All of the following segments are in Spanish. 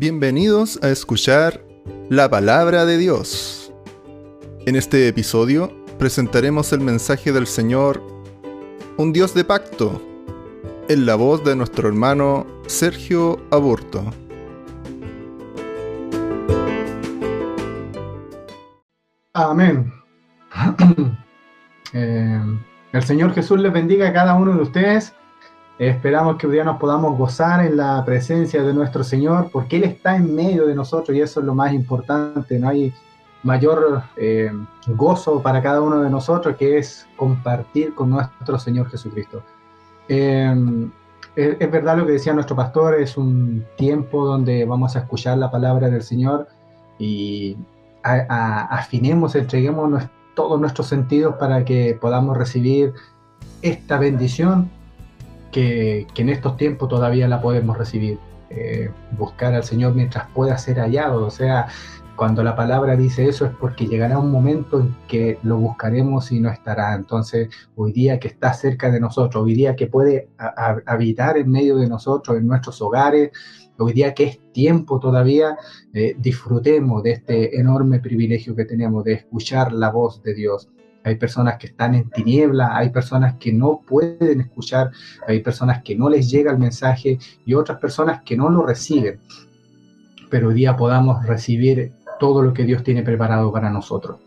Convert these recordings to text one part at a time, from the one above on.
Bienvenidos a escuchar la palabra de Dios. En este episodio presentaremos el mensaje del Señor, un Dios de pacto, en la voz de nuestro hermano Sergio Aburto. Amén. Eh, el Señor Jesús les bendiga a cada uno de ustedes. Esperamos que hoy día nos podamos gozar en la presencia de nuestro Señor, porque Él está en medio de nosotros y eso es lo más importante. No hay mayor eh, gozo para cada uno de nosotros que es compartir con nuestro Señor Jesucristo. Eh, es, verdad lo que decía nuestro pastor, es un tiempo donde vamos a escuchar la palabra del Señor y afinemos, entreguemos todos nuestros sentidos para que podamos recibir esta bendición que, en estos tiempos todavía la podemos recibir. Eh, buscar al Señor mientras pueda ser hallado. O sea, cuando la palabra dice eso es porque llegará un momento en que lo buscaremos y no estará. Entonces, hoy día que está cerca de nosotros, hoy día que puede habitar en medio de nosotros, en nuestros hogares, hoy día que es tiempo todavía, eh, disfrutemos de este enorme privilegio que tenemos de escuchar la voz de Dios hay personas que están en tiniebla, hay personas que no pueden escuchar, hay personas que no les llega el mensaje y otras personas que no lo reciben. Pero hoy día podamos recibir todo lo que Dios tiene preparado para nosotros.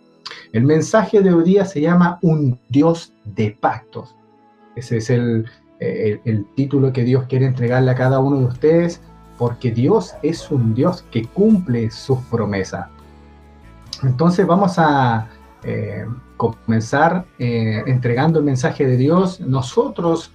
El mensaje de hoy día se llama Un Dios de pactos. Ese es el, el título que Dios quiere entregarle a cada uno de ustedes, porque Dios es un Dios que cumple sus promesas. Entonces vamos a, eh, comenzar eh, entregando el mensaje de Dios, nosotros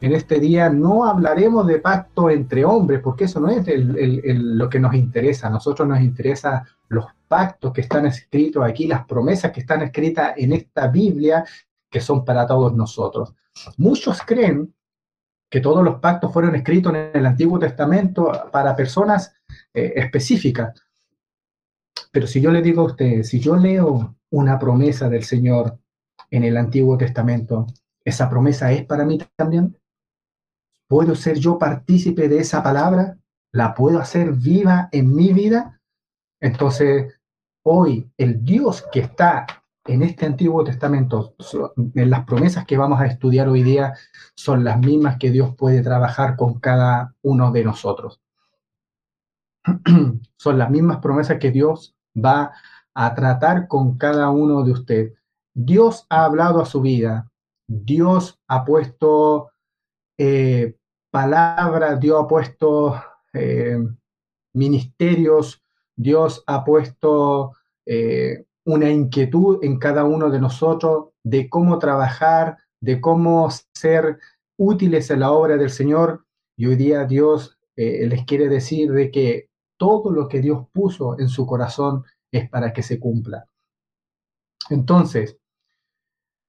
en este día no hablaremos de pacto entre hombres, porque eso no es lo que nos interesa. A nosotros nos interesa los pactos que están escritos aquí, las promesas que están escritas en esta Biblia, que son para todos nosotros. Muchos creen que todos los pactos fueron escritos en el Antiguo Testamento para personas eh, específicas. Pero si yo le digo a usted, si yo leo una promesa del Señor en el Antiguo Testamento, ¿esa promesa es para mí también? ¿Puedo ser yo partícipe de esa palabra? ¿La puedo hacer viva en mi vida? Entonces, hoy el Dios que está en este Antiguo Testamento, en las promesas que vamos a estudiar hoy día, son las mismas que Dios puede trabajar con cada uno de nosotros. son las mismas promesas que Dios va a tratar con cada uno de ustedes. Dios ha hablado a su vida, Dios ha puesto eh, palabras, Dios ha puesto eh, ministerios, Dios ha puesto eh, una inquietud en cada uno de nosotros de cómo trabajar, de cómo ser útiles en la obra del Señor. Y hoy día Dios les quiere decir de que todo lo que Dios puso en su corazón es para que se cumpla. Entonces,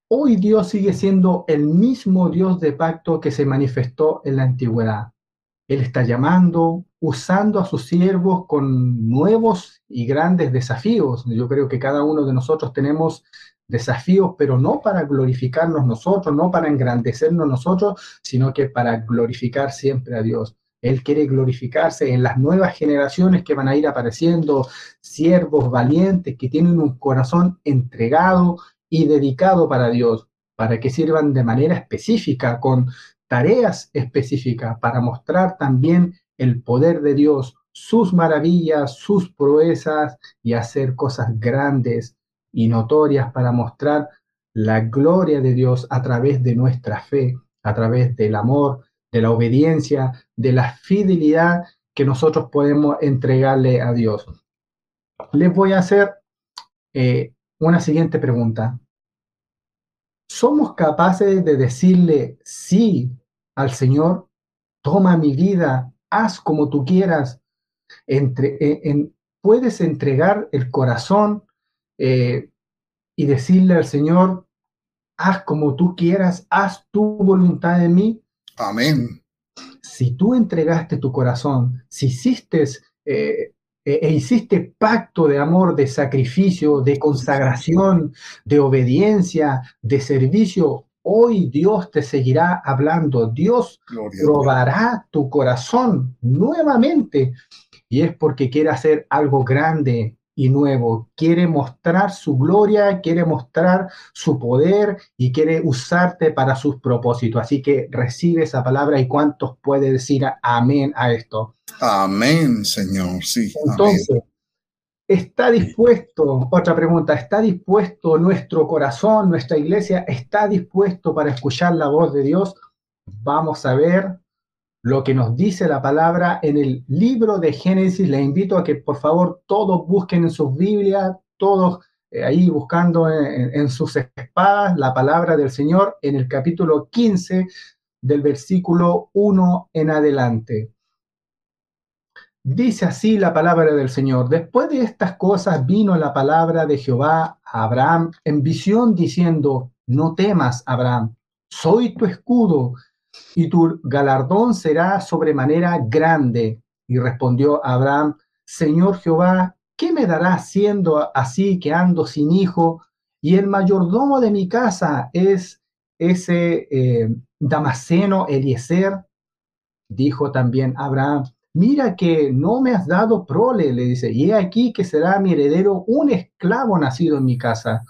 hoy Dios sigue siendo el mismo Dios de pacto que se manifestó en la antigüedad. Él está llamando, usando a sus siervos con nuevos y grandes desafíos. Yo creo que cada uno de nosotros tenemos desafíos, pero no para glorificarnos nosotros, no para engrandecernos nosotros, sino que para glorificar siempre a Dios. Él quiere glorificarse en las nuevas generaciones que van a ir apareciendo, siervos valientes que tienen un corazón entregado y dedicado para Dios, para que sirvan de manera específica, con tareas específicas, para mostrar también el poder de Dios, sus maravillas, sus proezas y hacer cosas grandes y notorias para mostrar la gloria de Dios a través de nuestra fe, a través del amor, de la obediencia, de la fidelidad que nosotros podemos entregarle a Dios. Les voy a hacer eh, una siguiente pregunta. ¿Somos capaces de decirle sí al Señor? Toma mi vida, haz como tú quieras. Entre, en, puedes entregar el corazón eh, y decirle al Señor, haz como tú quieras, haz tu voluntad en mí. Amén. Si tú entregaste tu corazón, si hiciste eh, e, e hiciste pacto de amor, de sacrificio, de consagración, de obediencia, de servicio, hoy Dios te seguirá hablando. Dios probará tu corazón nuevamente y es porque quiere hacer algo grande y nuevo. Quiere mostrar su gloria, quiere mostrar su poder y quiere usarte para sus propósitos. Así que recibe esa palabra y cuántos puede decir amén a esto. Amén, Señor. Sí. Entonces, ¿está dispuesto? Otra pregunta, ¿está dispuesto nuestro corazón, nuestra iglesia, está dispuesto para escuchar la voz de Dios? Vamos a ver lo que nos dice la palabra en el libro de Génesis. Les invito a que por favor todos busquen en sus Biblias, todos eh, ahí buscando en, sus espadas la palabra del Señor en el capítulo 15 del versículo 1 en adelante. Dice así la palabra del Señor. Después de estas cosas vino la palabra de Jehová a Abraham en visión diciendo, no temas, Abraham, soy tu escudo y tu galardón será sobremanera grande. Y respondió Abraham, Señor Jehová, ¿qué me dará siendo así que ando sin hijo? Y el mayordomo de mi casa es ese eh, Damaseno Eliezer. Dijo también Abraham, mira que no me has dado prole, le dice, y he aquí que será mi heredero un esclavo nacido en mi casa.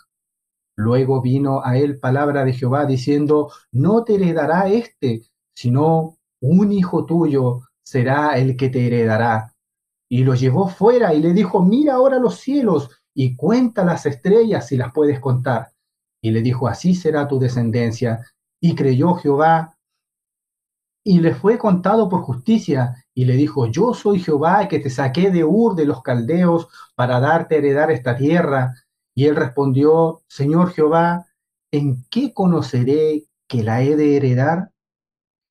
Luego vino a él palabra de Jehová diciendo, no te heredará este, sino un hijo tuyo será el que te heredará. Y lo llevó fuera y le dijo, mira ahora los cielos y cuenta las estrellas si las puedes contar. Y le dijo, así será tu descendencia. Y creyó Jehová y le fue contado por justicia y le dijo, yo soy Jehová que te saqué de Ur de los caldeos para darte a heredar esta tierra. Y él respondió, Señor Jehová, ¿en qué conoceré que la he de heredar?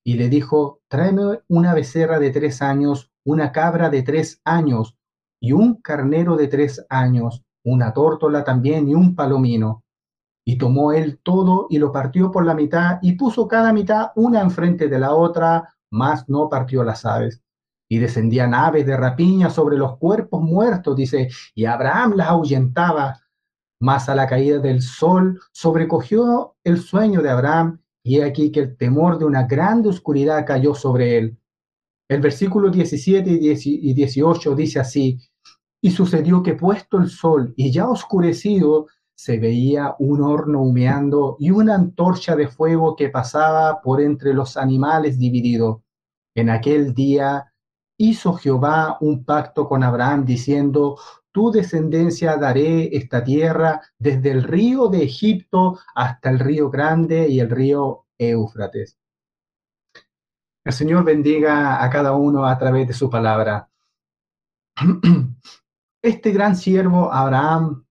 Y le dijo, tráeme una becerra de tres años, una cabra de tres años y un carnero de tres años, una tórtola también y un palomino. Y tomó él todo y lo partió por la mitad y puso cada mitad una enfrente de la otra, mas no partió las aves. Y descendían aves de rapiña sobre los cuerpos muertos, dice, y Abraham las ahuyentaba. Mas a la caída del sol sobrecogió el sueño de Abraham, y he aquí que el temor de una grande oscuridad cayó sobre él. El versículo 17 y 18 dice así, y sucedió que puesto el sol y ya oscurecido, se veía un horno humeando y una antorcha de fuego que pasaba por entre los animales dividido. En aquel día hizo Jehová un pacto con Abraham diciendo, tu descendencia daré esta tierra desde el río de Egipto hasta el río grande y el río Éufrates. El Señor bendiga a cada uno a través de su palabra. Este gran siervo Abraham,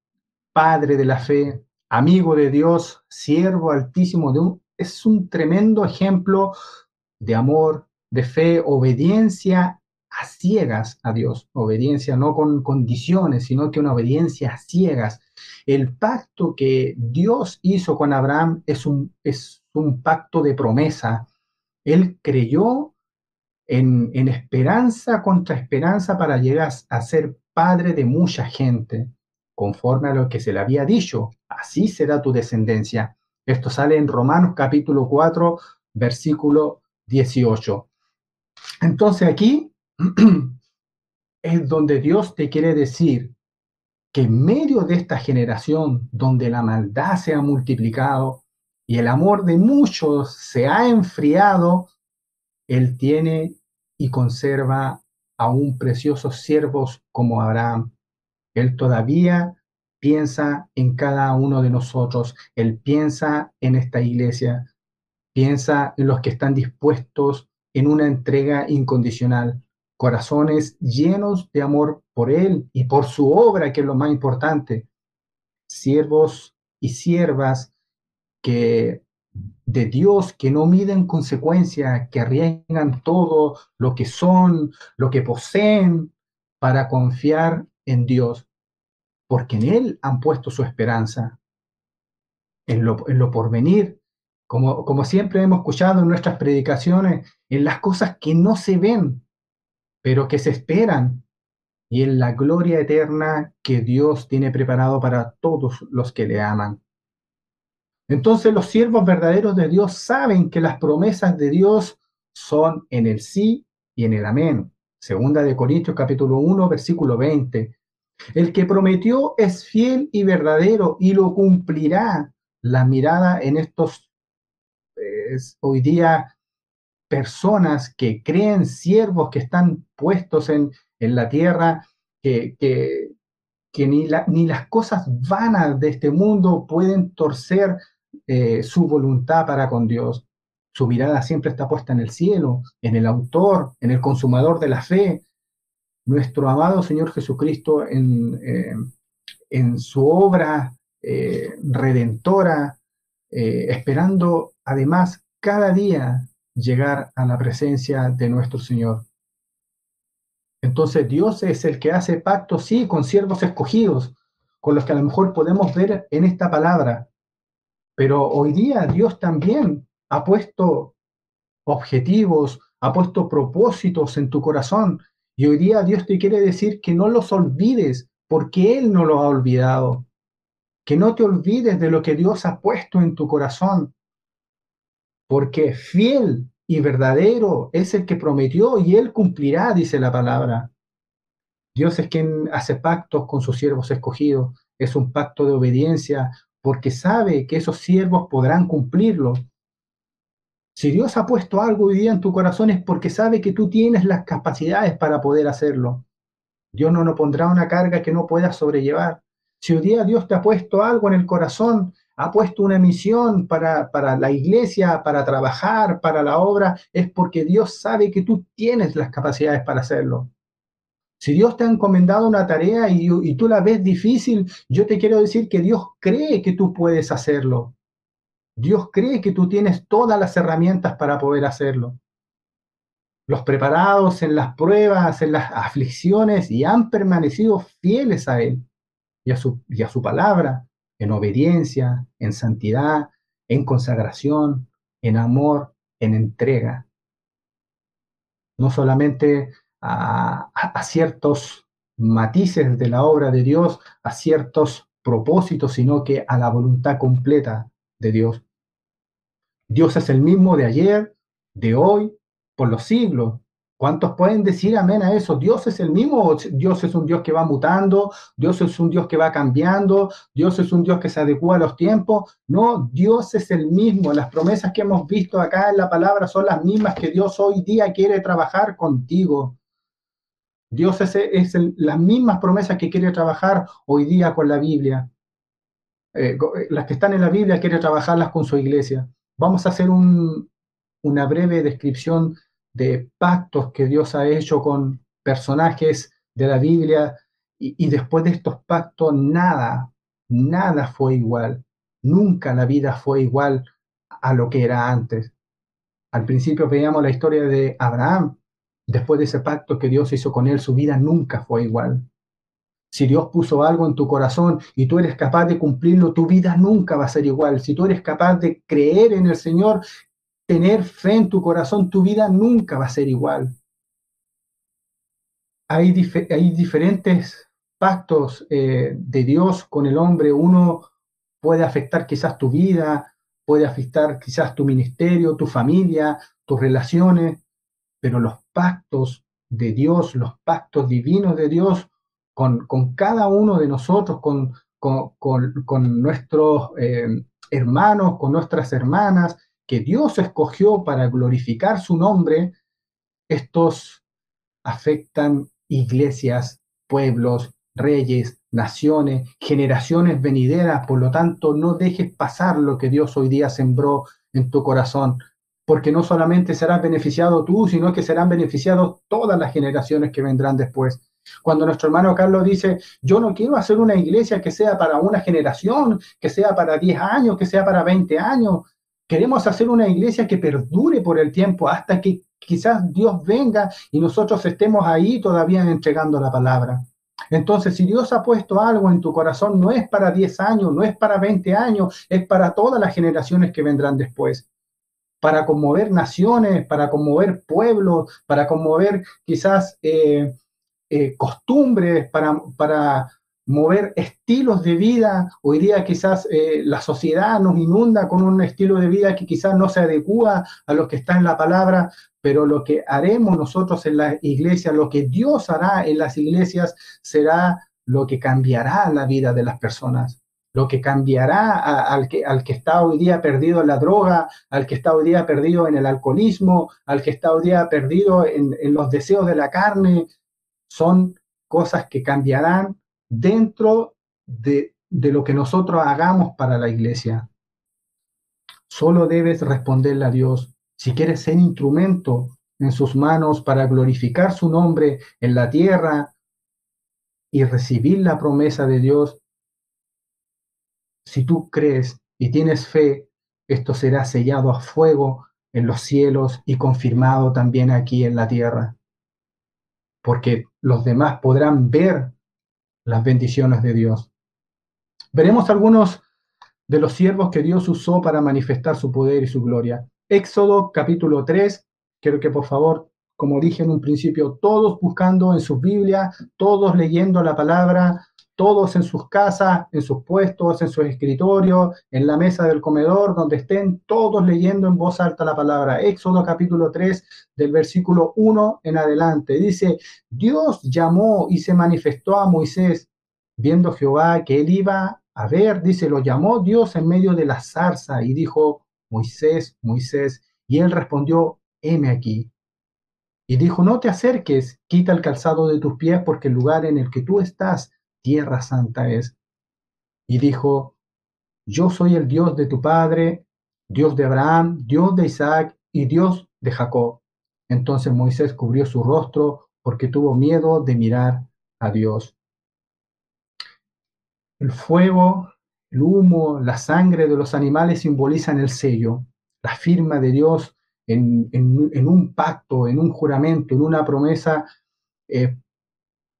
padre de la fe, amigo de Dios, siervo altísimo de un, es un tremendo ejemplo de amor, de fe, obediencia a ciegas a Dios, obediencia no con condiciones, sino que una obediencia a ciegas. El pacto que Dios hizo con Abraham es un, es un pacto de promesa. Él creyó en, en esperanza contra esperanza para llegar a ser padre de mucha gente, conforme a lo que se le había dicho. Así será tu descendencia. Esto sale en Romanos capítulo 4, versículo 18. Entonces aquí es donde Dios te quiere decir que en medio de esta generación donde la maldad se ha multiplicado y el amor de muchos se ha enfriado, Él tiene y conserva aún preciosos siervos como Abraham. Él todavía piensa en cada uno de nosotros, Él piensa en esta iglesia, piensa en los que están dispuestos en una entrega incondicional corazones llenos de amor por Él y por su obra, que es lo más importante. Siervos y siervas que de Dios que no miden consecuencia, que arriesgan todo lo que son, lo que poseen, para confiar en Dios, porque en Él han puesto su esperanza, en lo, en lo porvenir, como, como siempre hemos escuchado en nuestras predicaciones, en las cosas que no se ven, pero que se esperan y en la gloria eterna que Dios tiene preparado para todos los que le aman. Entonces los siervos verdaderos de Dios saben que las promesas de Dios son en el sí y en el amén. Segunda de Corintios capítulo 1, versículo 20. El que prometió es fiel y verdadero y lo cumplirá. La mirada en estos hoy día personas que creen siervos que están puestos en, en la tierra, que, que, ni, ni, las cosas vanas de este mundo pueden torcer eh, su voluntad para con Dios. Su mirada siempre está puesta en el cielo, en el autor, en el consumador de la fe. Nuestro amado Señor Jesucristo en, eh, en su obra eh, redentora, esperando además cada día llegar a la presencia de nuestro Señor. Entonces Dios es el que hace pacto, sí, con siervos escogidos, con los que a lo mejor podemos ver en esta palabra. Pero hoy día Dios también ha puesto objetivos, ha puesto propósitos en tu corazón. Y hoy día Dios te quiere decir que no los olvides, porque Él no los ha olvidado. Que no te olvides de lo que Dios ha puesto en tu corazón. Porque fiel y verdadero es el que prometió y Él cumplirá, dice la palabra. Dios es quien hace pactos con sus siervos escogidos. Es un pacto de obediencia porque sabe que esos siervos podrán cumplirlo. Si Dios ha puesto algo hoy día en tu corazón es porque sabe que tú tienes las capacidades para poder hacerlo. Dios no nos pondrá una carga que no puedas sobrellevar. Si hoy día Dios te ha puesto algo en el corazón, ha puesto una misión para, para la iglesia, para trabajar, para la obra, es porque Dios sabe que tú tienes las capacidades para hacerlo. Si Dios te ha encomendado una tarea y, tú la ves difícil, yo te quiero decir que Dios cree que tú puedes hacerlo. Dios cree que tú tienes todas las herramientas para poder hacerlo. Los preparados en las pruebas, en las aflicciones y han permanecido fieles a Él y a su, y a su palabra, en obediencia, en santidad, en consagración, en amor, en entrega. No solamente a, ciertos matices de la obra de Dios, a ciertos propósitos, sino que a la voluntad completa de Dios. Dios es el mismo de ayer, de hoy, por los siglos. ¿Cuántos pueden decir amén a eso? Dios es el mismo, Dios es un Dios que va mutando, Dios es un Dios que va cambiando, Dios es un Dios que se adecua a los tiempos. No, Dios es el mismo. Las promesas que hemos visto acá en la palabra son las mismas que Dios hoy día quiere trabajar contigo. Dios es, las mismas promesas que quiere trabajar hoy día con la Biblia. Eh, las que están en la Biblia quiere trabajarlas con su iglesia. Vamos a hacer un, una breve descripción de pactos que Dios ha hecho con personajes de la Biblia y, después de estos pactos nada, nada fue igual. Nunca la vida fue igual a lo que era antes. Al principio veíamos la historia de Abraham. Después de ese pacto que Dios hizo con él, su vida nunca fue igual. Si Dios puso algo en tu corazón y tú eres capaz de cumplirlo, tu vida nunca va a ser igual. Si tú eres capaz de creer en el Señor, tener fe en tu corazón, tu vida nunca va a ser igual. Hay, hay diferentes pactos eh, de Dios con el hombre. Uno puede afectar quizás tu vida, puede afectar quizás tu ministerio, tu familia, tus relaciones, pero los pactos de Dios, los pactos divinos de Dios, con, con cada uno de nosotros, con, con, con nuestros eh, hermanos, con nuestras hermanas, que Dios escogió para glorificar su nombre, estos afectan iglesias, pueblos, reyes, naciones, generaciones venideras. Por lo tanto, no dejes pasar lo que Dios hoy día sembró en tu corazón, porque no solamente serás beneficiado tú, sino que serán beneficiados todas las generaciones que vendrán después. Cuando nuestro hermano Carlos dice, yo no quiero hacer una iglesia que sea para una generación, que sea para 10 años, que sea para 20 años. Queremos hacer una iglesia que perdure por el tiempo hasta que quizás Dios venga y nosotros estemos ahí todavía entregando la palabra. Entonces, si Dios ha puesto algo en tu corazón, no es para 10 años, no es para 20 años, es para todas las generaciones que vendrán después para conmover naciones, para conmover pueblos, para conmover quizás eh, eh, costumbres, para, para mover estilos de vida. Hoy día quizás eh, la sociedad nos inunda con un estilo de vida que quizás no se adecua a lo que está en la palabra, pero lo que haremos nosotros en la iglesia, lo que Dios hará en las iglesias, será lo que cambiará la vida de las personas, lo que cambiará al, que, al que está hoy día perdido en la droga, al que está hoy día perdido en el alcoholismo, al que está hoy día perdido en, en los deseos de la carne, son cosas que cambiarán dentro de, lo que nosotros hagamos para la iglesia. Solo debes responderle a Dios. Si quieres ser instrumento en sus manos para glorificar su nombre en la tierra y recibir la promesa de Dios, si tú crees y tienes fe, esto será sellado a fuego en los cielos y confirmado también aquí en la tierra. Porque los demás podrán ver las bendiciones de Dios. Veremos algunos de los siervos que Dios usó para manifestar su poder y su gloria. Éxodo capítulo 3, quiero que por favor, como dije en un principio, todos buscando en sus Biblias, todos leyendo la palabra, todos en sus casas, en sus puestos, en sus escritorios, en la mesa del comedor, donde estén, todos leyendo en voz alta la palabra. Éxodo capítulo 3, del versículo 1 en adelante. Dice, Dios llamó y se manifestó a Moisés, viendo Jehová que él iba a ver, dice, lo llamó Dios en medio de la zarza y dijo, Moisés, Moisés, y él respondió, heme aquí. Y dijo, no te acerques, quita el calzado de tus pies, porque el lugar en el que tú estás tierra santa es. Y dijo, yo soy el Dios de tu padre, Dios de Abraham, Dios de Isaac y Dios de Jacob. Entonces Moisés cubrió su rostro porque tuvo miedo de mirar a Dios. El fuego, el humo, la sangre de los animales simbolizan el sello, la firma de Dios en, un pacto, en un juramento, en una promesa eh,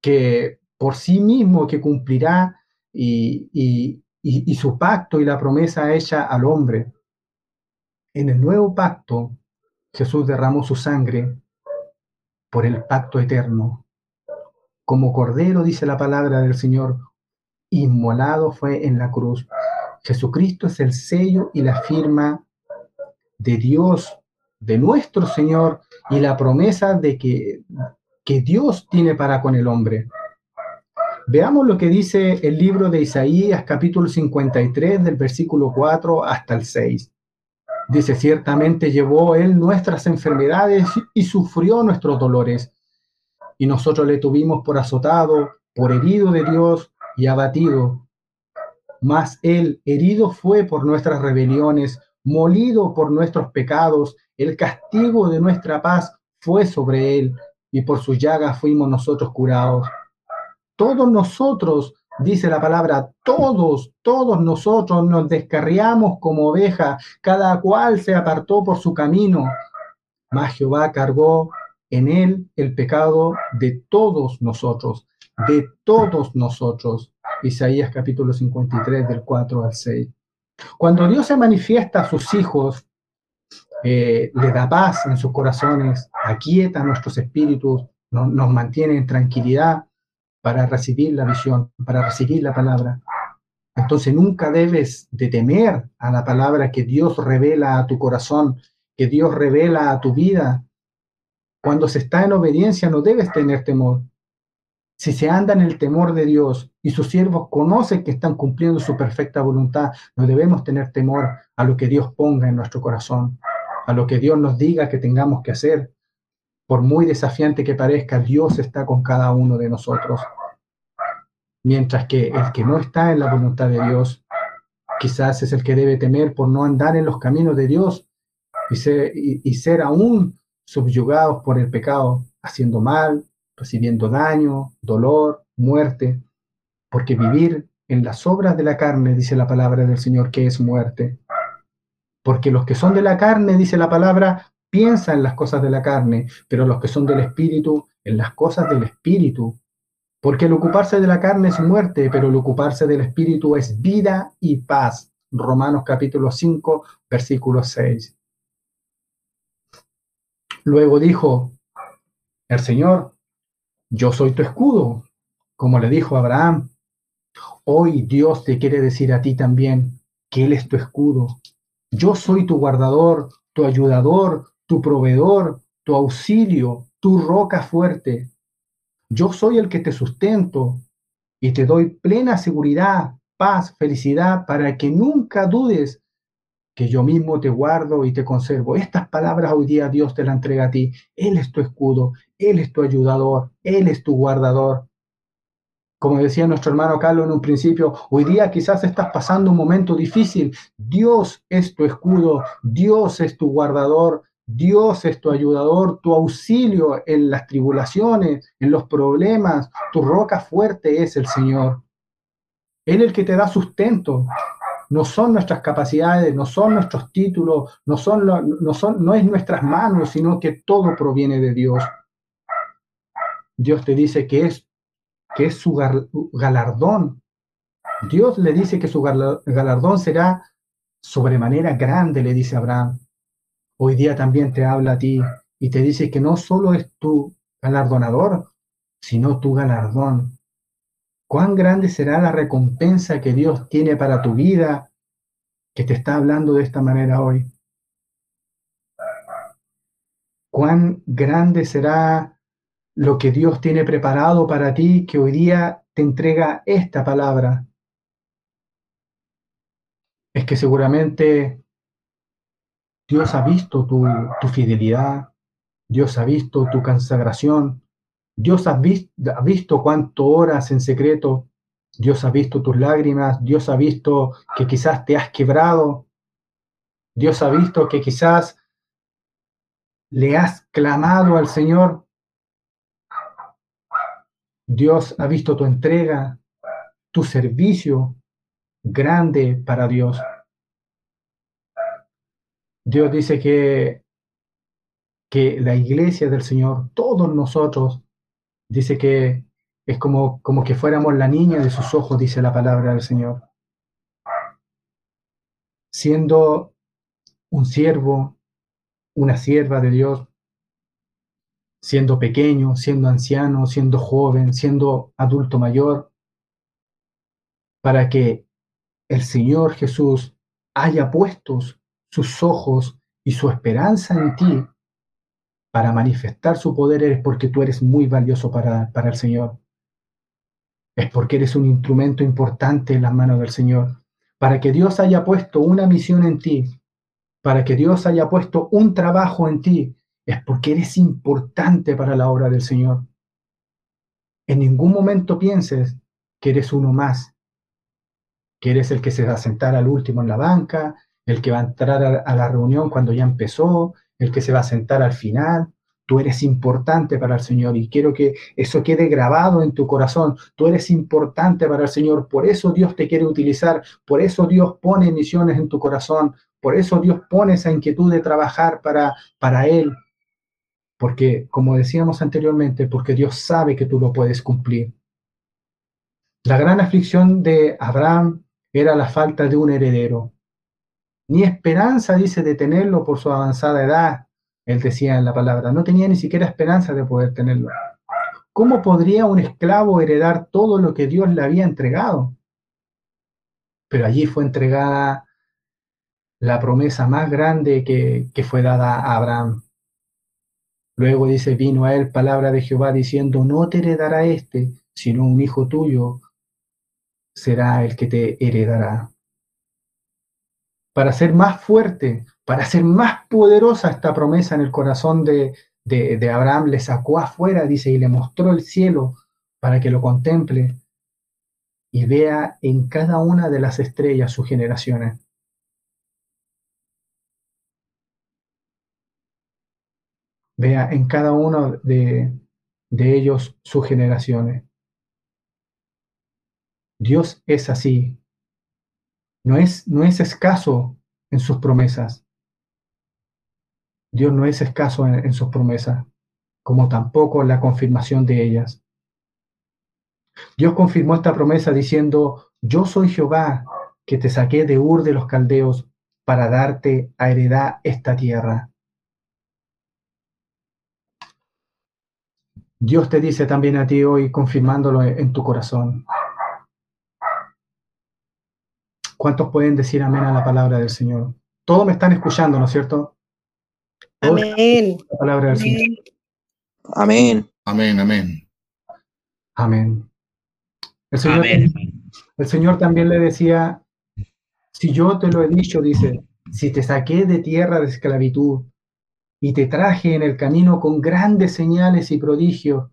que por sí mismo que cumplirá y, su pacto y la promesa hecha al hombre. En el nuevo pacto, Jesús derramó su sangre por el pacto eterno. Como cordero, dice la palabra del Señor, inmolado fue en la cruz. Jesucristo es el sello y la firma de Dios, de nuestro Señor, y la promesa de que, que Dios tiene para con el hombre. Veamos lo que dice el libro de Isaías capítulo 53 del versículo 4 hasta el 6. Dice, ciertamente llevó él nuestras enfermedades y sufrió nuestros dolores. Y nosotros le tuvimos por azotado, por herido de Dios y abatido. Mas él herido fue por nuestras rebeliones, molido por nuestros pecados. El castigo de nuestra paz fue sobre él, y por su llaga fuimos nosotros curados. Todos nosotros, dice la palabra, todos, todos nosotros nos descarriamos como ovejas, cada cual se apartó por su camino. Mas Jehová cargó en él el pecado de todos nosotros, de todos nosotros. Isaías capítulo 53 del 4 al 6. Cuando Dios se manifiesta a sus hijos, eh, le da paz en sus corazones, aquieta nuestros espíritus, nos mantiene en tranquilidad para recibir la visión, para recibir la palabra. Entonces nunca debes de temer a la palabra que Dios revela a tu corazón, que Dios revela a tu vida. Cuando se está en obediencia no debes tener temor. Si se anda en el temor de Dios y sus siervos conocen que están cumpliendo su perfecta voluntad, no debemos tener temor a lo que Dios ponga en nuestro corazón, a lo que Dios nos diga que tengamos que hacer, por muy desafiante que parezca, Dios está con cada uno de nosotros. Mientras que el que no está en la voluntad de Dios, quizás es el que debe temer por no andar en los caminos de Dios y ser, y, ser aún subyugados por el pecado, haciendo mal, recibiendo daño, dolor, muerte, porque vivir en las obras de la carne, dice la palabra del Señor, que es muerte. Porque los que son de la carne, dice la palabra, piensa en las cosas de la carne, pero los que son del Espíritu, en las cosas del Espíritu. Porque el ocuparse de la carne es muerte, pero el ocuparse del Espíritu es vida y paz. Romanos capítulo 5, versículo 6. Luego dijo el Señor, yo soy tu escudo, como le dijo Abraham, Hoy Dios te quiere decir a ti también que Él es tu escudo. Yo soy tu guardador, tu ayudador, tu proveedor, tu auxilio, tu roca fuerte. Yo soy el que te sustento y te doy plena seguridad, paz, felicidad, para que nunca dudes que yo mismo te guardo y te conservo. Estas palabras hoy día Dios te las entrega a ti. Él es tu escudo, Él es tu ayudador, Él es tu guardador. Como decía nuestro hermano Carlos en un principio, hoy día quizás estás pasando un momento difícil. Dios es tu escudo, Dios es tu guardador, Dios es tu ayudador, tu auxilio en las tribulaciones, en los problemas, tu roca fuerte es el Señor. Él el que te da sustento. No son nuestras capacidades, no son nuestros títulos, no, son, no, son, no es nuestras manos, sino que todo proviene de Dios. Dios te dice que es que es su galardón. Dios le dice que su galardón será sobremanera grande, le dice Abraham. Hoy día también te habla a ti y te dice que no solo es tu galardonador, sino tu galardón. ¿Cuán grande será la recompensa que Dios tiene para tu vida que te está hablando de esta manera hoy? ¿Cuán grande será lo que Dios tiene preparado para ti, que hoy día te entrega esta palabra, es que seguramente Dios ha visto tu, fidelidad, Dios ha visto tu consagración, Dios ha, ha visto cuánto oras en secreto, Dios ha visto tus lágrimas, Dios ha visto que quizás te has quebrado, Dios ha visto que quizás le has clamado al Señor Dios ha visto tu entrega, tu servicio grande para Dios. Dios dice que, que la iglesia del Señor, todos nosotros, dice que es como, como que fuéramos la niña de sus ojos, dice la palabra del Señor. Siendo un siervo, una sierva de Dios, siendo pequeño, siendo anciano, siendo joven, siendo adulto mayor, para que el Señor Jesús haya puesto sus ojos y su esperanza en ti para manifestar su poder es porque tú eres muy valioso para, para el Señor. Es porque eres un instrumento importante en las manos del Señor. Para que Dios haya puesto una misión en ti, para que Dios haya puesto un trabajo en ti, es porque eres importante para la obra del Señor. En ningún momento pienses que eres uno más, que eres el que se va a sentar al último en la banca, el que va a entrar a, la reunión cuando ya empezó, el que se va a sentar al final. Tú eres importante para el Señor y quiero que eso quede grabado en tu corazón. Tú eres importante para el Señor. Por eso Dios te quiere utilizar. Por eso Dios pone misiones en tu corazón. Por eso Dios pone esa inquietud de trabajar para, para Él, porque, como decíamos anteriormente, porque Dios sabe que tú lo puedes cumplir. La gran aflicción de Abraham era la falta de un heredero. Ni esperanza, dice, de tenerlo por su avanzada edad, él decía en la palabra. No tenía ni siquiera esperanza de poder tenerlo. ¿Cómo podría un esclavo heredar todo lo que Dios le había entregado? Pero allí fue entregada la promesa más grande que, fue dada a Abraham. Luego dice, vino a él palabra de Jehová diciendo, no te heredará este, sino un hijo tuyo será el que te heredará. Para ser más fuerte, para ser más poderosa esta promesa en el corazón de, de, de Abraham, le sacó afuera, dice, y le mostró el cielo para que lo contemple y vea en cada una de las estrellas sus generaciones. vea en cada uno de, ellos sus generaciones. Dios es así. No es, no es escaso en sus promesas. Dios no es escaso en, en sus promesas, como tampoco la confirmación de ellas. Dios confirmó esta promesa diciendo, yo soy Jehová que te saqué de Ur de los Caldeos para darte a heredad esta tierra. Dios te dice también a ti hoy, confirmándolo en tu corazón. ¿Cuántos pueden decir amén a la palabra del Señor? Todos me están escuchando, ¿no es cierto? Amén. La palabra del Señor. Amén. Amén, amén. Amén. El Señor, Amén. el Señor también le decía, si yo te lo he dicho, dice, si te saqué de tierra de esclavitud y te traje en el camino con grandes señales y prodigios,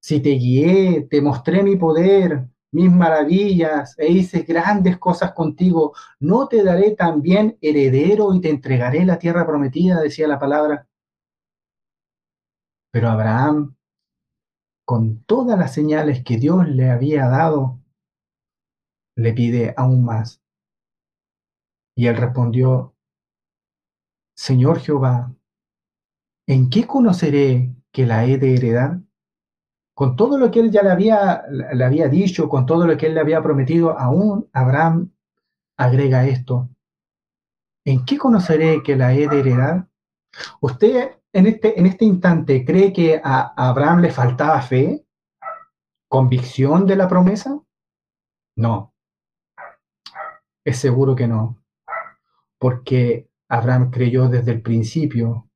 si te guié, te mostré mi poder, mis maravillas e hice grandes cosas contigo, ¿no te daré también heredero y te entregaré la tierra prometida? decía la palabra. Pero Abraham, con todas las señales que Dios le había dado, le pide aún más. Y él respondió, Señor Jehová, ¿en qué conoceré que la he de heredar? Con todo lo que él ya le había, le había dicho, con todo lo que él le había prometido, aún Abraham agrega esto. ¿En qué conoceré que la he de heredar? ¿Usted en este, en este instante cree que a Abraham le faltaba fe? ¿Convicción de la promesa? No. Es seguro que no. Porque Abraham creyó desde el principio,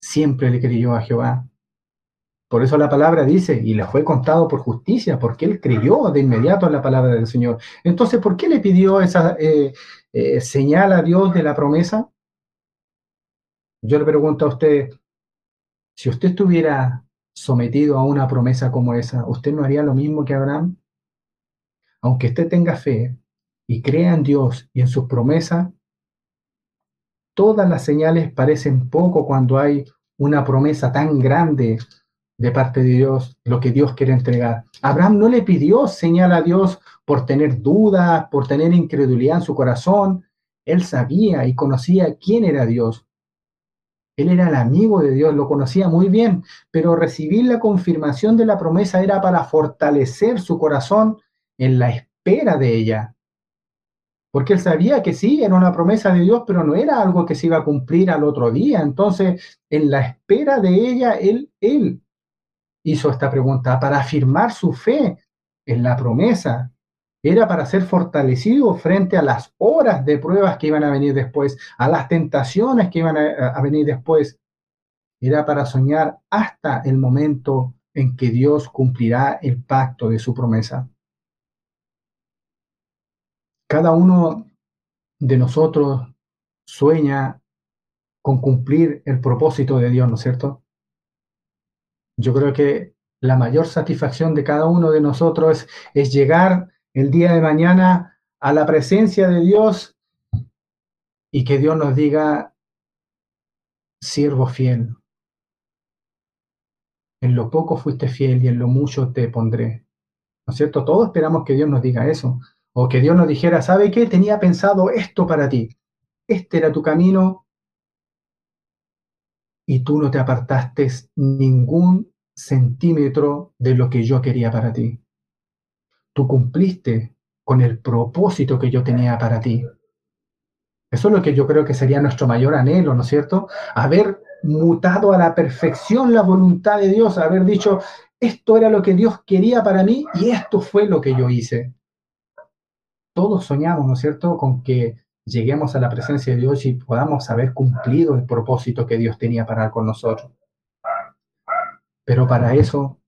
siempre le creyó a Jehová. Por eso la palabra dice, y le fue contado por justicia, porque él creyó de inmediato en la palabra del Señor. Entonces, ¿por qué le pidió esa eh, eh, señal a Dios de la promesa? Yo le pregunto a usted, si usted estuviera sometido a una promesa como esa, ¿usted no haría lo mismo que Abraham? Aunque usted tenga fe y crea en Dios y en sus promesas, todas las señales parecen poco cuando hay una promesa tan grande de parte de Dios, lo que Dios quiere entregar. Abraham no le pidió señal a Dios por tener dudas, por tener incredulidad en su corazón. Él sabía y conocía quién era Dios. Él era el amigo de Dios, lo conocía muy bien, pero recibir la confirmación de la promesa era para fortalecer su corazón en la espera de ella. Porque él sabía que sí, era una promesa de Dios, pero no era algo que se iba a cumplir al otro día. Entonces, en la espera de ella, él, él hizo esta pregunta para afirmar su fe en la promesa. Era para ser fortalecido frente a las horas de pruebas que iban a venir después, a las tentaciones que iban a, a venir después. Era para soñar hasta el momento en que Dios cumplirá el pacto de su promesa. Cada uno de nosotros sueña con cumplir el propósito de Dios, ¿no es cierto? Yo creo que la mayor satisfacción de cada uno de nosotros es, es llegar el día de mañana a la presencia de Dios y que Dios nos diga, siervo fiel, en lo poco fuiste fiel y en lo mucho te pondré. ¿No es cierto? Todos esperamos que Dios nos diga eso. O que Dios nos dijera, ¿sabe qué? Tenía pensado esto para ti. Este era tu camino y tú no te apartaste ningún centímetro de lo que yo quería para ti. Tú cumpliste con el propósito que yo tenía para ti. Eso es lo que yo creo que sería nuestro mayor anhelo, ¿no es cierto? Haber mutado a la perfección la voluntad de Dios, haber dicho, esto era lo que Dios quería para mí y esto fue lo que yo hice. Todos soñamos, ¿no es cierto?, con que lleguemos a la presencia de Dios y podamos haber cumplido el propósito que Dios tenía para con nosotros. Pero para eso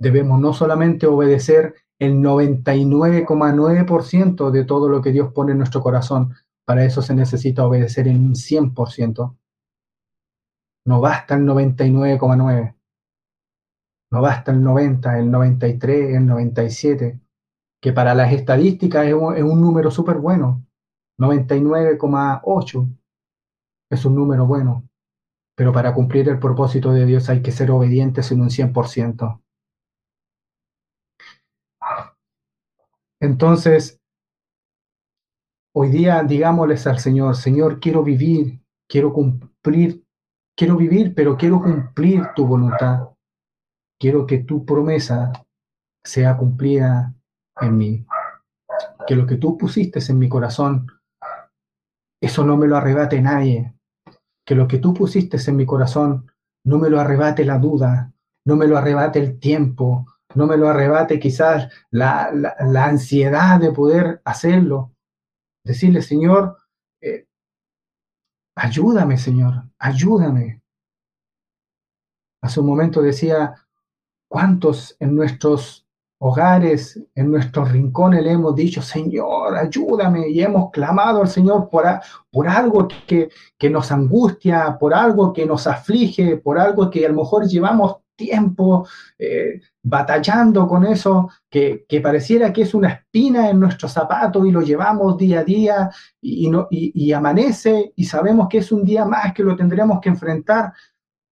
debemos no solamente obedecer el 99,9% de todo lo que Dios pone en nuestro corazón, para eso se necesita obedecer en un 100%. No basta el 99,9. No basta el 90, el 93, el 97, que para las estadísticas es un, es un número súper bueno. 99,8 es un número bueno. Pero para cumplir el propósito de Dios hay que ser obedientes en un 100%. Entonces, hoy día digámosles al Señor, Señor, quiero vivir, quiero cumplir, quiero vivir, pero quiero cumplir tu voluntad. Quiero que tu promesa sea cumplida en mí. Que lo que tú pusiste en mi corazón, eso no me lo arrebate nadie. Que lo que tú pusiste en mi corazón, no me lo arrebate la duda, no me lo arrebate el tiempo, no me lo arrebate quizás la, la, ansiedad de poder hacerlo, decirle, Señor, eh, ayúdame, Señor, ayúdame. Hace un momento decía, ¿cuántos en nuestros hogares, en nuestros rincones le hemos dicho, Señor, ayúdame, y hemos clamado al Señor por, por algo que, que, nos angustia, por algo que nos aflige, por algo que a lo mejor llevamos tiempo eh, batallando con eso, que, que, pareciera que es una espina en nuestro zapato y lo llevamos día a día y, no, y, y amanece y sabemos que es un día más que lo tendremos que enfrentar,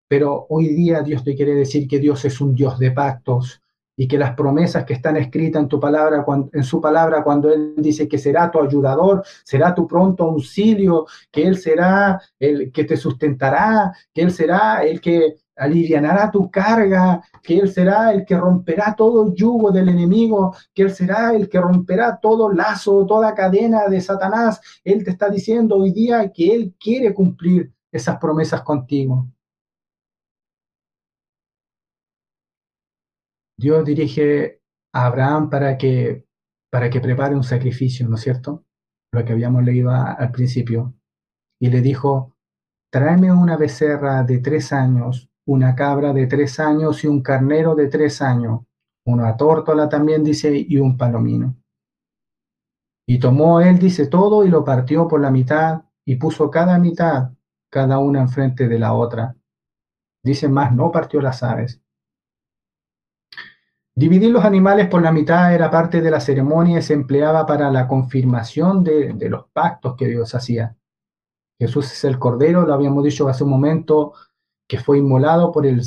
pero hoy día Dios te quiere decir que Dios es un Dios de pactos, y que las promesas que están escritas en tu palabra, en su palabra, cuando Él dice que será tu ayudador, será tu pronto auxilio, que Él será el que te sustentará, que Él será el que aliviará tu carga, que Él será el que romperá todo yugo del enemigo, que Él será el que romperá todo lazo, toda cadena de Satanás. Él te está diciendo hoy día que Él quiere cumplir esas promesas contigo. Dios dirige a Abraham para que, para que prepare un sacrificio, ¿no es cierto? Lo que habíamos leído al principio. Y le dijo, tráeme una becerra de tres años, una cabra de tres años y un carnero de tres años, una tórtola también dice, y un palomino. Y tomó él, dice, todo y lo partió por la mitad y puso cada mitad, cada una enfrente de la otra. Dice más, no partió las aves. Dividir los animales por la mitad era parte de la ceremonia y se empleaba para la confirmación de, los pactos que Dios hacía. Jesús es el Cordero, lo habíamos dicho hace un momento, que fue inmolado por el,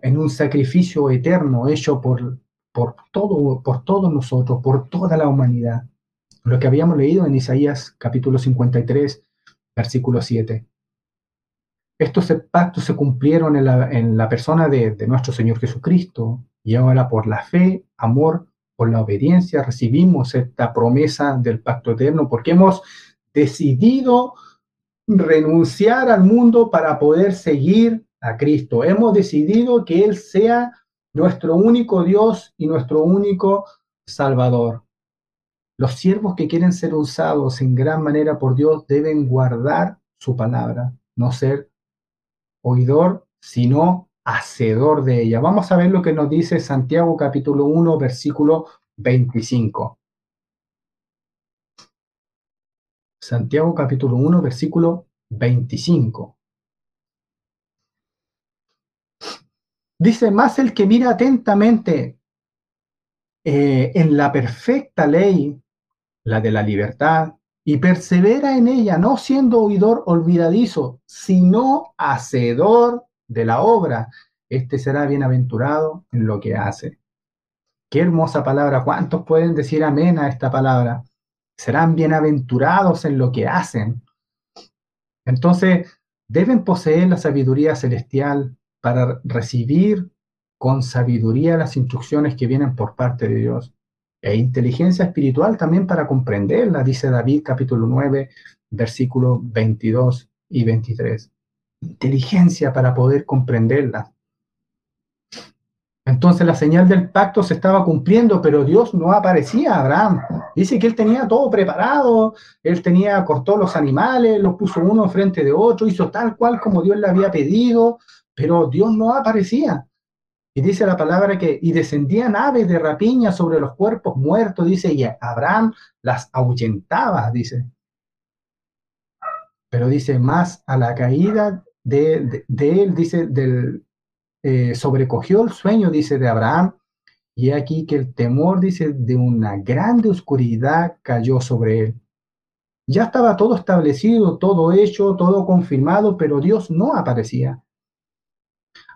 en un sacrificio eterno hecho por, por, todo, por todos nosotros, por toda la humanidad. Lo que habíamos leído en Isaías capítulo 53, versículo 7. Estos pactos se cumplieron en la, persona de, de nuestro Señor Jesucristo, y ahora por la fe, amor, por la obediencia recibimos esta promesa del pacto eterno porque hemos decidido renunciar al mundo para poder seguir a Cristo. Hemos decidido que Él sea nuestro único Dios y nuestro único Salvador. Los siervos que quieren ser usados en gran manera por Dios deben guardar su palabra, no ser oidor, sino hacedor de ella. Vamos a ver lo que nos dice Santiago capítulo 1, versículo 25. Santiago capítulo 1, versículo 25. Dice, más el que mira atentamente eh, en la perfecta ley, la de la libertad, y persevera en ella, no siendo oidor olvidadizo, sino hacedor de la obra, este será bienaventurado en lo que hace. Qué hermosa palabra. ¿Cuántos pueden decir amén a esta palabra? Serán bienaventurados en lo que hacen. Entonces, deben poseer la sabiduría celestial para recibir con sabiduría las instrucciones que vienen por parte de Dios. E inteligencia espiritual también para comprenderla, dice David capítulo 9, versículos 22 y 23 inteligencia para poder comprenderla. Entonces la señal del pacto se estaba cumpliendo, pero Dios no aparecía a Abraham. Dice que él tenía todo preparado, él tenía, cortó los animales, los puso uno frente de otro, hizo tal cual como Dios le había pedido, pero Dios no aparecía. Y dice la palabra que, y descendían aves de rapiña sobre los cuerpos muertos, dice, y Abraham las ahuyentaba, dice. Pero dice, más a la caída de, él, dice, del, eh, sobrecogió el sueño, dice, de Abraham, y aquí que el temor, dice, de una grande oscuridad cayó sobre él. Ya estaba todo establecido, todo hecho, todo confirmado, pero Dios no aparecía.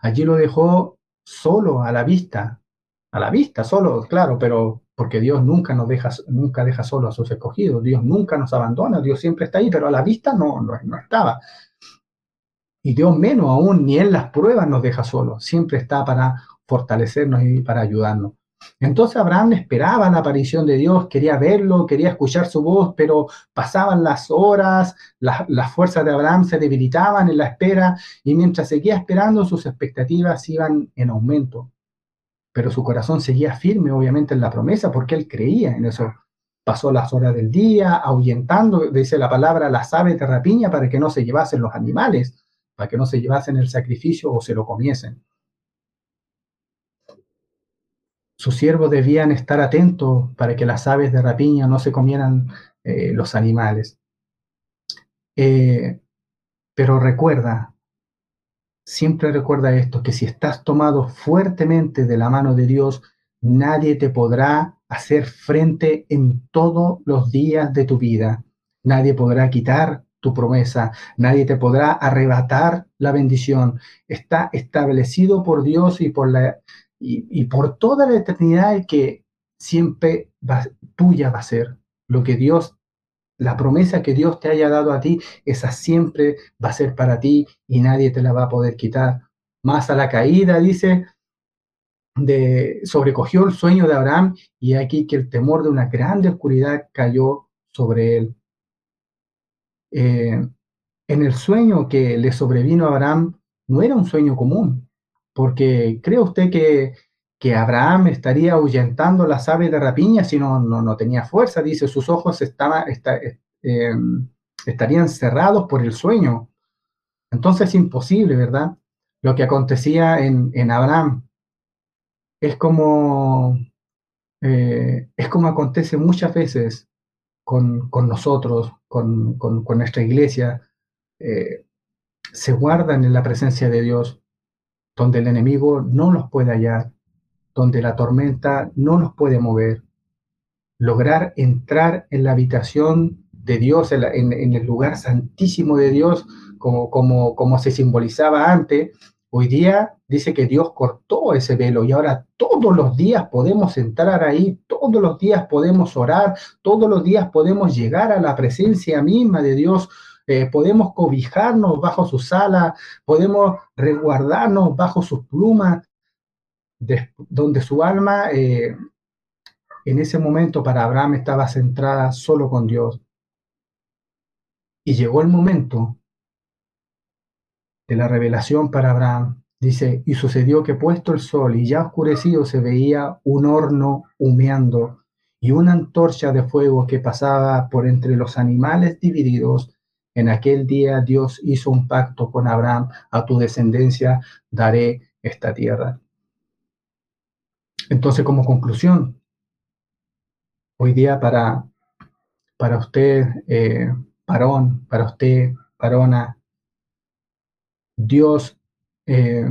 Allí lo dejó solo a la vista, a la vista, solo, claro, pero porque Dios nunca nos deja, nunca deja solo a sus escogidos, Dios nunca nos abandona, Dios siempre está ahí, pero a la vista no, no, no estaba. Y Dios menos aún, ni en las pruebas nos deja solos, siempre está para fortalecernos y para ayudarnos. Entonces Abraham esperaba la aparición de Dios, quería verlo, quería escuchar su voz, pero pasaban las horas, las fuerzas de Abraham se debilitaban en la espera y mientras seguía esperando sus expectativas iban en aumento. Pero su corazón seguía firme, obviamente, en la promesa porque él creía en eso. pasó las horas del día ahuyentando, dice la palabra, las aves de rapiña para que no se llevasen los animales, para que no se llevasen el sacrificio o se lo comiesen. Sus siervos debían estar atentos para que las aves de rapiña no se comieran eh, los animales. Eh, pero recuerda, siempre recuerda esto, que si estás tomado fuertemente de la mano de Dios, nadie te podrá hacer frente en todos los días de tu vida. Nadie podrá quitar tu promesa, nadie te podrá arrebatar la bendición. Está establecido por Dios y por, la, y, por toda la eternidad que siempre tuya va a ser. Lo que Dios, la promesa que Dios te haya dado a ti, esa siempre va a ser para ti y nadie te la va a poder quitar. Más a la caída, dice, de, sobrecogió el sueño de Abraham y aquí que el temor de una grande oscuridad cayó sobre él. Eh, en el sueño que le sobrevino a Abraham no era un sueño común, porque ¿cree usted que, que Abraham estaría ahuyentando las aves de rapiña si no, no, tenía fuerza? Dice, sus ojos eh, estarían cerrados por el sueño. Entonces es imposible, ¿verdad? Lo que acontecía en, en Abraham es como, eh, es como acontece muchas veces con, nosotros, con, nuestra iglesia. Eh, se guardan en la presencia de Dios, donde el enemigo no los puede hallar, donde la tormenta no los puede mover. Lograr entrar en la habitación de Dios, en, el lugar santísimo de Dios, como, como, como se simbolizaba antes, Hoy día dice que Dios cortó ese velo y ahora todos los días podemos entrar ahí, todos los días podemos orar, todos los días podemos llegar a la presencia misma de Dios, eh, podemos cobijarnos bajo su sala, podemos resguardarnos bajo sus plumas, donde su alma eh, en ese momento para Abraham estaba centrada solo con Dios. Y llegó el momento de la revelación para Abraham. Dice, y sucedió que puesto el sol y ya oscurecido se veía un horno humeando y una antorcha de fuego que pasaba por entre los animales divididos. En aquel día Dios hizo un pacto con Abraham, a tu descendencia daré esta tierra. Entonces, como conclusión, hoy día para, para usted, eh, varón, para usted, varona, Dios, eh,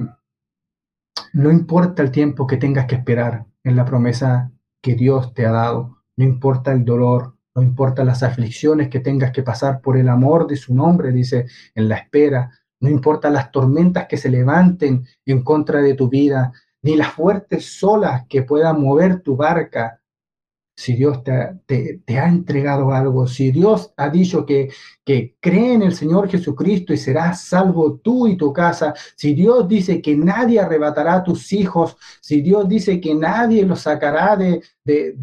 no importa el tiempo que tengas que esperar en la promesa que Dios te ha dado, no importa el dolor, no importa las aflicciones que tengas que pasar por el amor de su nombre, dice, en la espera, no importa las tormentas que se levanten en contra de tu vida, ni las fuertes olas que puedan mover tu barca, si Dios te, te, ha entregado algo, si Dios ha dicho que, que cree en el Señor Jesucristo y serás salvo tú y tu casa, si Dios dice que nadie arrebatará a tus hijos, si Dios dice que nadie los sacará de, de,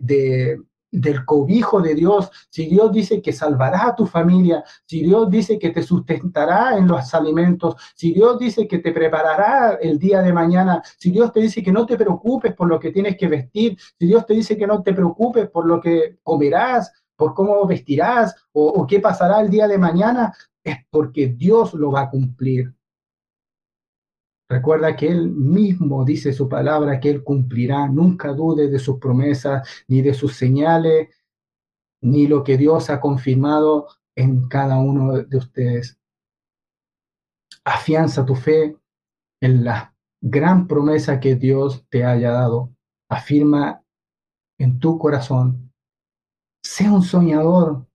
de del cobijo de Dios, si Dios dice que salvará a tu familia, si Dios dice que te sustentará en los alimentos, si Dios dice que te preparará el día de mañana, si Dios te dice que no te preocupes por lo que tienes que vestir, si Dios te dice que no te preocupes por lo que comerás, por cómo vestirás o, o qué pasará el día de mañana, es porque Dios lo va a cumplir. Recuerda que Él mismo dice su palabra, que Él cumplirá. Nunca dude de sus promesas, ni de sus señales, ni lo que Dios ha confirmado en cada uno de ustedes. Afianza tu fe en la gran promesa que Dios te haya dado. Afirma en tu corazón. Sé un soñador,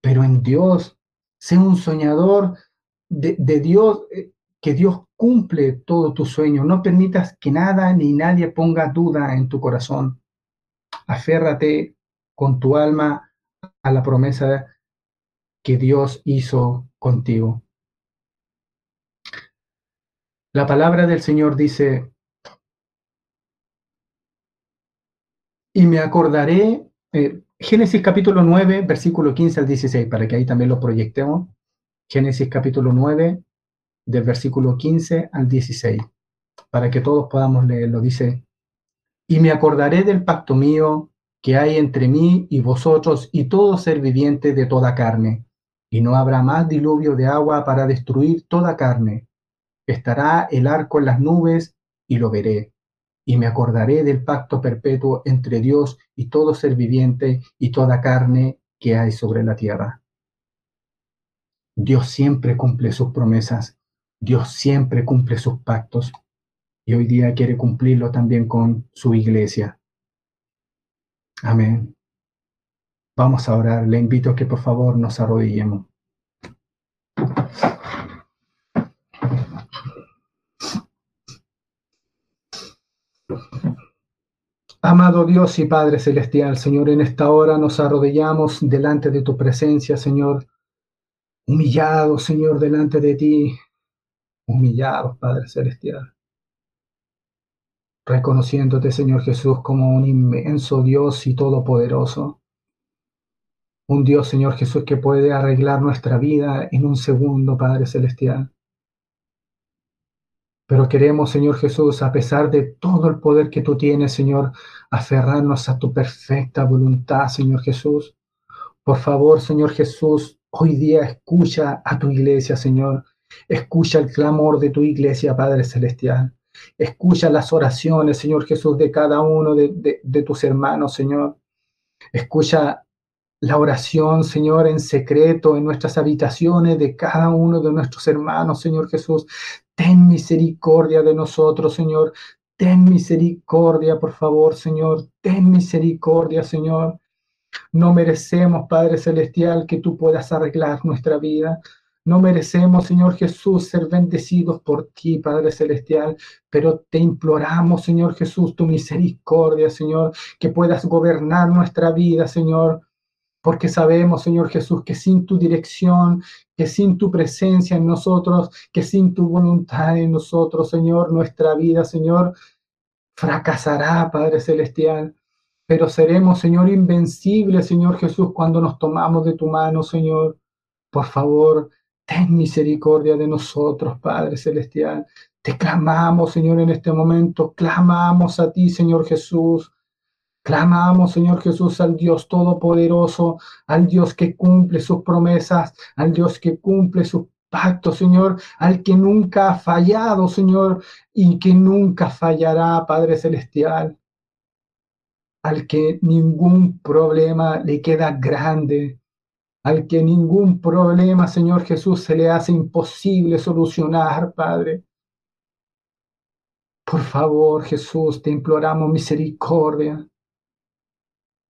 pero en Dios. Sé un soñador de, de Dios, eh, que Dios cumple todo tu sueño. No permitas que nada ni nadie ponga duda en tu corazón. Aférrate con tu alma a la promesa que Dios hizo contigo. La palabra del Señor dice, y me acordaré, eh, Génesis capítulo 9, versículo 15 al 16, para que ahí también lo proyectemos. Génesis capítulo 9, del versículo 15 al 16, para que todos podamos leerlo. Dice, y me acordaré del pacto mío que hay entre mí y vosotros y todo ser viviente de toda carne. Y no habrá más diluvio de agua para destruir toda carne. Estará el arco en las nubes y lo veré. Y me acordaré del pacto perpetuo entre Dios y todo ser viviente y toda carne que hay sobre la tierra. Dios siempre cumple sus promesas. Dios siempre cumple sus pactos. Y hoy día quiere cumplirlo también con su iglesia. Amén. Vamos a orar. Le invito a que por favor nos arrodillemos. Amado Dios y Padre Celestial, Señor, en esta hora nos arrodillamos delante de tu presencia, Señor, humillados, Señor, delante de ti, humillados, Padre Celestial reconociéndote, Señor Jesús, como un inmenso Dios y todopoderoso. Un Dios, Señor Jesús, que puede arreglar nuestra vida en un segundo, Padre Celestial. Pero queremos, Señor Jesús, a pesar de todo el poder que tú tienes, Señor, aferrarnos a tu perfecta voluntad, Señor Jesús. Por favor, Señor Jesús, hoy día escucha a tu iglesia, Señor. Escucha el clamor de tu iglesia, Padre Celestial. Escucha las oraciones, Señor Jesús, de cada uno de, tus hermanos, Señor. Escucha la oración, Señor, en secreto, en nuestras habitaciones de cada uno de nuestros hermanos, Señor Jesús. Ten misericordia de nosotros, Señor. Ten misericordia, por favor, Señor. Ten misericordia, Señor. No merecemos, Padre Celestial, que tú puedas arreglar nuestra vida. No merecemos, Señor Jesús, ser bendecidos por ti, Padre Celestial, pero te imploramos, Señor Jesús, tu misericordia, Señor, que puedas gobernar nuestra vida, Señor, porque sabemos, Señor Jesús, que sin tu dirección, que sin tu presencia en nosotros, que sin tu voluntad en nosotros, Señor, nuestra vida, Señor, fracasará, Padre Celestial. Pero seremos, Señor, invencibles, Señor Jesús, cuando nos tomamos de tu mano, Señor. Por favor, Ten misericordia de nosotros, Padre Celestial. Te clamamos, Señor, en este momento. Clamamos a ti, Señor Jesús. Clamamos, Señor Jesús, al Dios Todopoderoso, al Dios que cumple sus promesas, al Dios que cumple sus pactos, Señor, al que nunca ha fallado, Señor, y que nunca fallará, Padre Celestial, al que ningún problema le queda grande, al que ningún problema, Señor Jesús, se le hace imposible solucionar, Padre. Por favor, Jesús, te imploramos misericordia.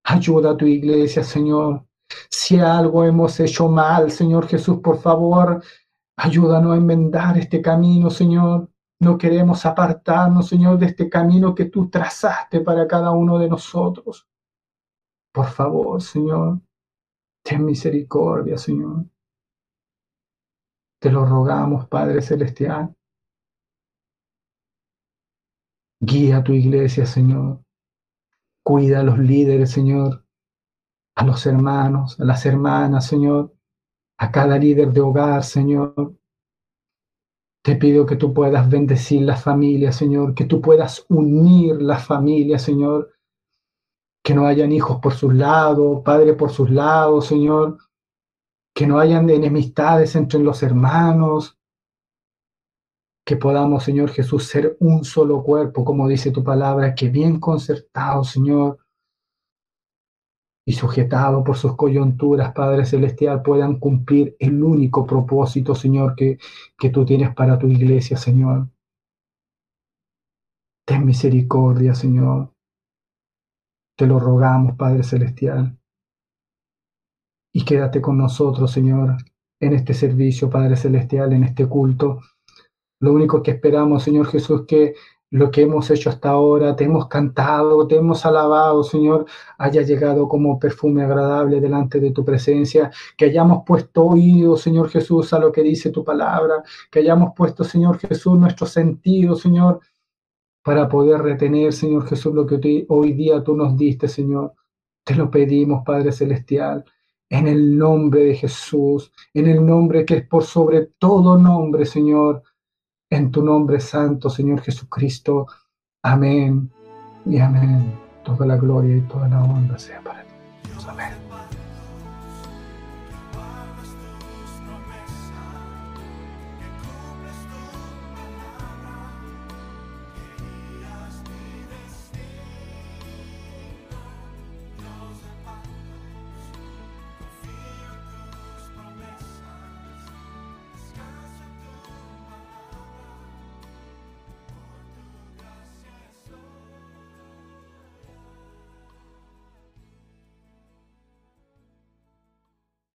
Ayuda a tu iglesia, Señor. Si algo hemos hecho mal, Señor Jesús, por favor, ayúdanos a enmendar este camino, Señor. No queremos apartarnos, Señor, de este camino que tú trazaste para cada uno de nosotros. Por favor, Señor, Ten misericordia, Señor. Te lo rogamos, Padre Celestial. Guía a tu iglesia, Señor. Cuida a los líderes, Señor. A los hermanos, a las hermanas, Señor. A cada líder de hogar, Señor. Te pido que tú puedas bendecir la familia, Señor. Que tú puedas unir la familia, Señor que no hayan hijos por sus lados, padres por sus lados, Señor, que no hayan enemistades entre los hermanos, que podamos, Señor Jesús, ser un solo cuerpo, como dice tu palabra, que bien concertado, Señor, y sujetado por sus coyunturas, Padre Celestial, puedan cumplir el único propósito, Señor, que, que tú tienes para tu iglesia, Señor. Ten misericordia, Señor. Te lo rogamos, Padre Celestial. Y quédate con nosotros, Señor, en este servicio, Padre Celestial, en este culto. Lo único que esperamos, Señor Jesús, que lo que hemos hecho hasta ahora, te hemos cantado, te hemos alabado, Señor, haya llegado como perfume agradable delante de tu presencia, que hayamos puesto oído, Señor Jesús, a lo que dice tu palabra, que hayamos puesto, Señor Jesús, nuestro sentido, Señor, para poder retener, Señor Jesús, lo que hoy día tú nos diste, Señor. Te lo pedimos, Padre Celestial, en el nombre de Jesús, en el nombre que es por sobre todo nombre, Señor, en tu nombre santo, Señor Jesucristo. Amén y amén. Toda la gloria y toda la honra sea para ti. Amén.